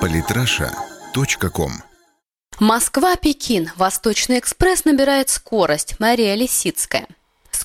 Политраша.ком Москва-Пекин. Восточный экспресс набирает скорость. Мария Лисицкая.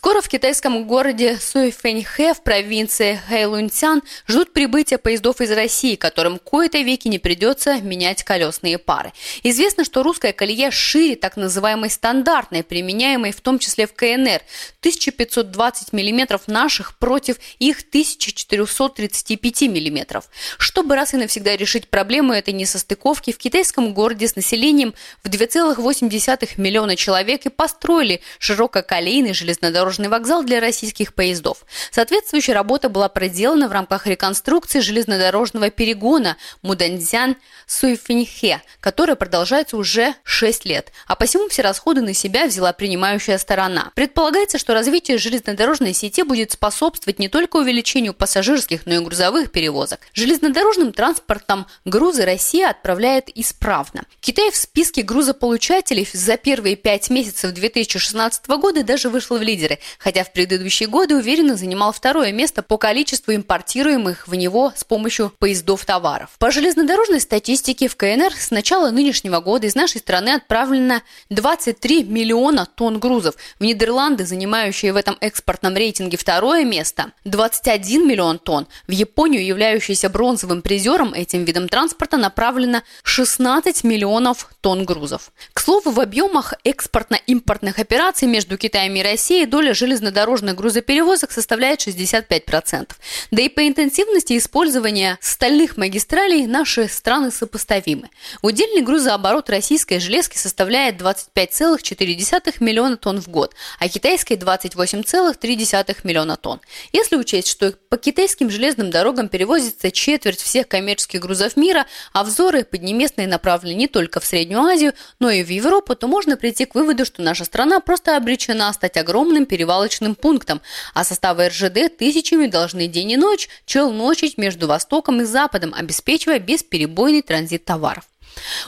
Скоро в китайском городе Суйфэньхэ в провинции Хэйлунцян ждут прибытия поездов из России, которым кои-то веки не придется менять колесные пары. Известно, что русская колея шире так называемой стандартной, применяемой в том числе в КНР, 1520 мм наших против их 1435 мм. Чтобы раз и навсегда решить проблему этой несостыковки, в китайском городе с населением в 2,8 миллиона человек и построили ширококолейный железнодорожный железнодорожный вокзал для российских поездов. Соответствующая работа была проделана в рамках реконструкции железнодорожного перегона Муданьцзян-Суйфиньхе, которая продолжается уже 6 лет, а посему все расходы на себя взяла принимающая сторона. Предполагается, что развитие железнодорожной сети будет способствовать не только увеличению пассажирских, но и грузовых перевозок. Железнодорожным транспортом грузы Россия отправляет исправно. Китай в списке грузополучателей за первые пять месяцев 2016 года даже вышел в лидеры хотя в предыдущие годы уверенно занимал второе место по количеству импортируемых в него с помощью поездов товаров. По железнодорожной статистике в КНР с начала нынешнего года из нашей страны отправлено 23 миллиона тонн грузов. В Нидерланды, занимающие в этом экспортном рейтинге второе место, 21 миллион тонн. В Японию, являющуюся бронзовым призером этим видом транспорта, направлено 16 миллионов тонн грузов. К слову, в объемах экспортно-импортных операций между Китаем и Россией доля доля железнодорожных грузоперевозок составляет 65%. Да и по интенсивности использования стальных магистралей наши страны сопоставимы. Удельный грузооборот российской железки составляет 25,4 миллиона тонн в год, а китайской 28,3 миллиона тонн. Если учесть, что по китайским железным дорогам перевозится четверть всех коммерческих грузов мира, а взоры поднеместные направлены не только в Среднюю Азию, но и в Европу, то можно прийти к выводу, что наша страна просто обречена стать огромным перевалочным пунктом, а составы РЖД тысячами должны день и ночь челночить между Востоком и Западом, обеспечивая бесперебойный транзит товаров.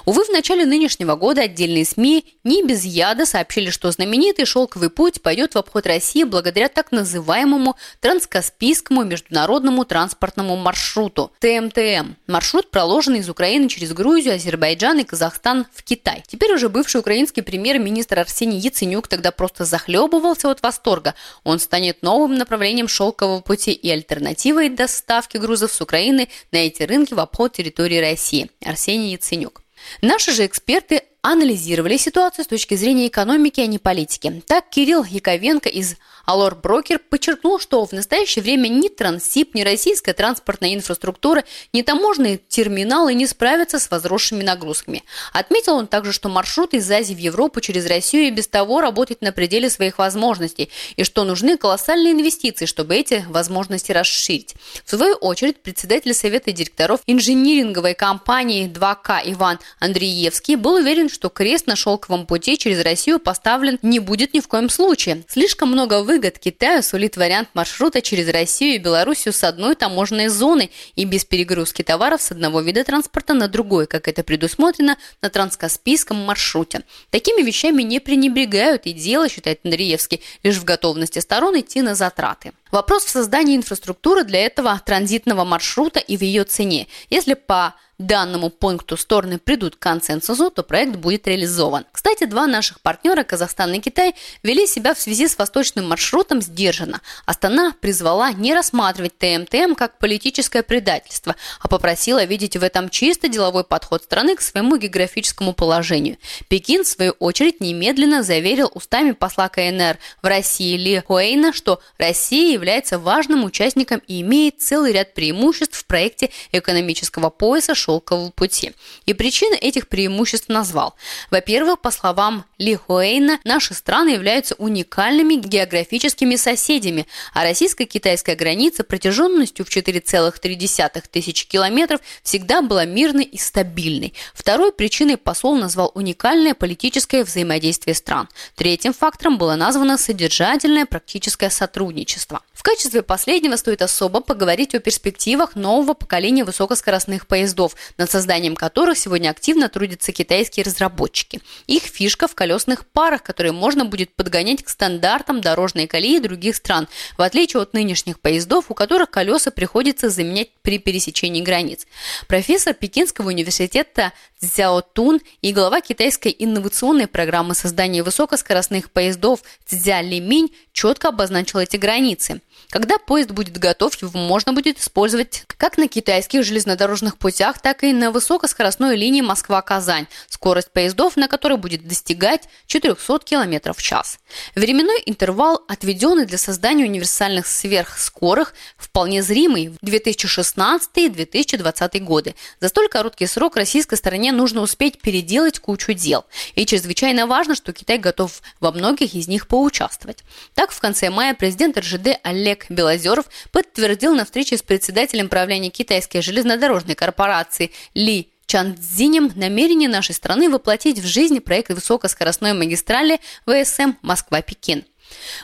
Увы, в начале нынешнего года отдельные СМИ не без яда сообщили, что знаменитый «Шелковый путь» пойдет в обход России благодаря так называемому Транскаспийскому международному транспортному маршруту – ТМТМ. Маршрут проложен из Украины через Грузию, Азербайджан и Казахстан в Китай. Теперь уже бывший украинский премьер-министр Арсений Яценюк тогда просто захлебывался от восторга. Он станет новым направлением «Шелкового пути» и альтернативой доставки грузов с Украины на эти рынки в обход территории России. Арсений Яценюк. Наши же эксперты анализировали ситуацию с точки зрения экономики, а не политики. Так Кирилл Яковенко из Алор Брокер подчеркнул, что в настоящее время ни Транссиб, ни российская транспортная инфраструктура, ни таможенные терминалы не справятся с возросшими нагрузками. Отметил он также, что маршрут из Азии в Европу через Россию и без того работает на пределе своих возможностей, и что нужны колоссальные инвестиции, чтобы эти возможности расширить. В свою очередь, председатель Совета директоров инжиниринговой компании 2К Иван Андреевский был уверен, что крест на шелковом пути через Россию поставлен не будет ни в коем случае. Слишком много вы выгод Китаю сулит вариант маршрута через Россию и Белоруссию с одной таможенной зоны и без перегрузки товаров с одного вида транспорта на другой, как это предусмотрено на транскаспийском маршруте. Такими вещами не пренебрегают и дело, считает Андреевский, лишь в готовности сторон идти на затраты. Вопрос в создании инфраструктуры для этого транзитного маршрута и в ее цене. Если по данному пункту стороны придут к консенсусу, то проект будет реализован. Кстати, два наших партнера, Казахстан и Китай, вели себя в связи с восточным маршрутом сдержанно. Астана призвала не рассматривать ТМТМ как политическое предательство, а попросила видеть в этом чисто деловой подход страны к своему географическому положению. Пекин, в свою очередь, немедленно заверил устами посла КНР в России Ли Хуэйна, что Россия является важным участником и имеет целый ряд преимуществ в проекте экономического пояса шелкового пути. И причины этих преимуществ назвал. Во-первых, по словам Ли Хуэйна, наши страны являются уникальными географическими соседями, а российско-китайская граница протяженностью в 4,3 тысячи километров всегда была мирной и стабильной. Второй причиной посол назвал уникальное политическое взаимодействие стран. Третьим фактором было названо содержательное практическое сотрудничество. В качестве последнего стоит особо поговорить о перспективах нового поколения высокоскоростных поездов, над созданием которых сегодня активно трудятся китайские разработчики. Их фишка в колесных парах, которые можно будет подгонять к стандартам дорожной колеи других стран, в отличие от нынешних поездов, у которых колеса приходится заменять при пересечении границ. Профессор Пекинского университета Цзяо Тун и глава китайской инновационной программы создания высокоскоростных поездов Цзя Лиминь четко обозначил эти границы. Когда поезд будет готов, его можно будет использовать как на китайских железнодорожных путях, так и на высокоскоростной линии Москва-Казань, скорость поездов на которой будет достигать 400 км в час. Временной интервал, отведенный для создания универсальных сверхскорых, вполне зримый в 2016-2020 годы. За столь короткий срок российской стороне нужно успеть переделать кучу дел. И чрезвычайно важно, что Китай готов во многих из них поучаствовать. Так, в конце мая президент РЖД Олег Олег Белозеров подтвердил на встрече с председателем правления китайской железнодорожной корпорации Ли Чанцзинем намерение нашей страны воплотить в жизнь проект высокоскоростной магистрали ВСМ Москва-Пекин.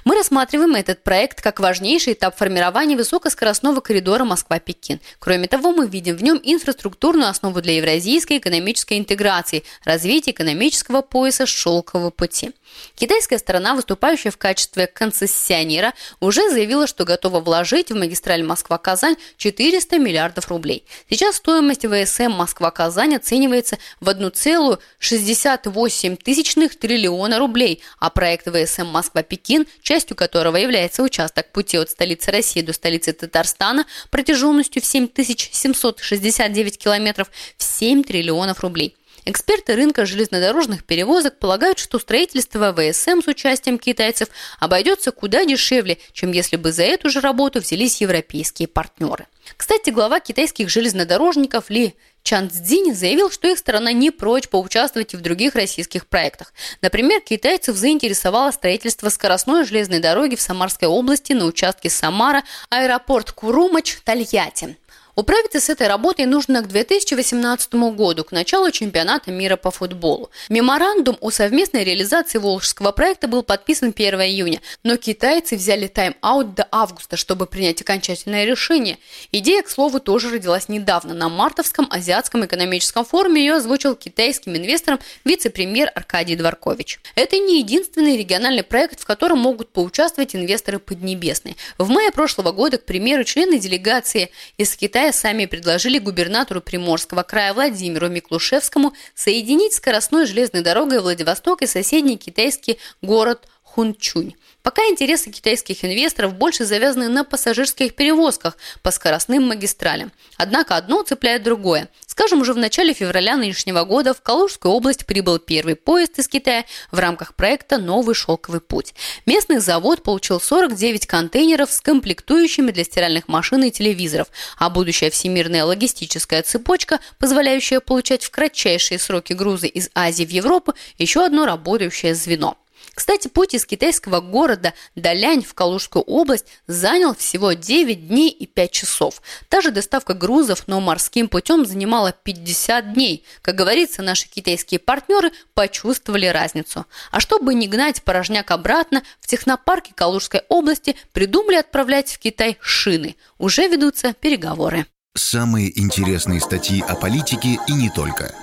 Мы рассматриваем этот проект как важнейший этап формирования высокоскоростного коридора Москва-Пекин. Кроме того, мы видим в нем инфраструктурную основу для евразийской экономической интеграции, развития экономического пояса шелкового пути. Китайская сторона, выступающая в качестве концессионера, уже заявила, что готова вложить в магистраль Москва-Казань 400 миллиардов рублей. Сейчас стоимость ВСМ Москва-Казань оценивается в 1,68 триллиона рублей, а проект ВСМ Москва-Пекин, частью которого является участок пути от столицы России до столицы Татарстана протяженностью в 7769 километров, в 7 триллионов рублей. Эксперты рынка железнодорожных перевозок полагают, что строительство ВСМ с участием китайцев обойдется куда дешевле, чем если бы за эту же работу взялись европейские партнеры. Кстати, глава китайских железнодорожников Ли Чан Цзинь заявил, что их страна не прочь поучаствовать и в других российских проектах. Например, китайцев заинтересовало строительство скоростной железной дороги в Самарской области на участке Самара, аэропорт Курумач, Тольятти. Управиться с этой работой нужно к 2018 году, к началу чемпионата мира по футболу. Меморандум о совместной реализации Волжского проекта был подписан 1 июня, но китайцы взяли тайм-аут до августа, чтобы принять окончательное решение. Идея, к слову, тоже родилась недавно. На Мартовском азиатском экономическом форуме ее озвучил китайским инвестором вице-премьер Аркадий Дворкович. Это не единственный региональный проект, в котором могут поучаствовать инвесторы Поднебесной. В мае прошлого года, к примеру, члены делегации из Китая Китая сами предложили губернатору Приморского края Владимиру Миклушевскому соединить скоростной железной дорогой Владивосток и соседний китайский город Хунчунь. Пока интересы китайских инвесторов больше завязаны на пассажирских перевозках по скоростным магистралям. Однако одно цепляет другое. Скажем, уже в начале февраля нынешнего года в Калужскую область прибыл первый поезд из Китая в рамках проекта «Новый шелковый путь». Местный завод получил 49 контейнеров с комплектующими для стиральных машин и телевизоров, а будущая всемирная логистическая цепочка, позволяющая получать в кратчайшие сроки грузы из Азии в Европу, еще одно работающее звено. Кстати, путь из китайского города Далянь в Калужскую область занял всего 9 дней и 5 часов. Та же доставка грузов, но морским путем занимала 50 дней. Как говорится, наши китайские партнеры почувствовали разницу. А чтобы не гнать порожняк обратно, в технопарке Калужской области придумали отправлять в Китай шины. Уже ведутся переговоры. Самые интересные статьи о политике и не только –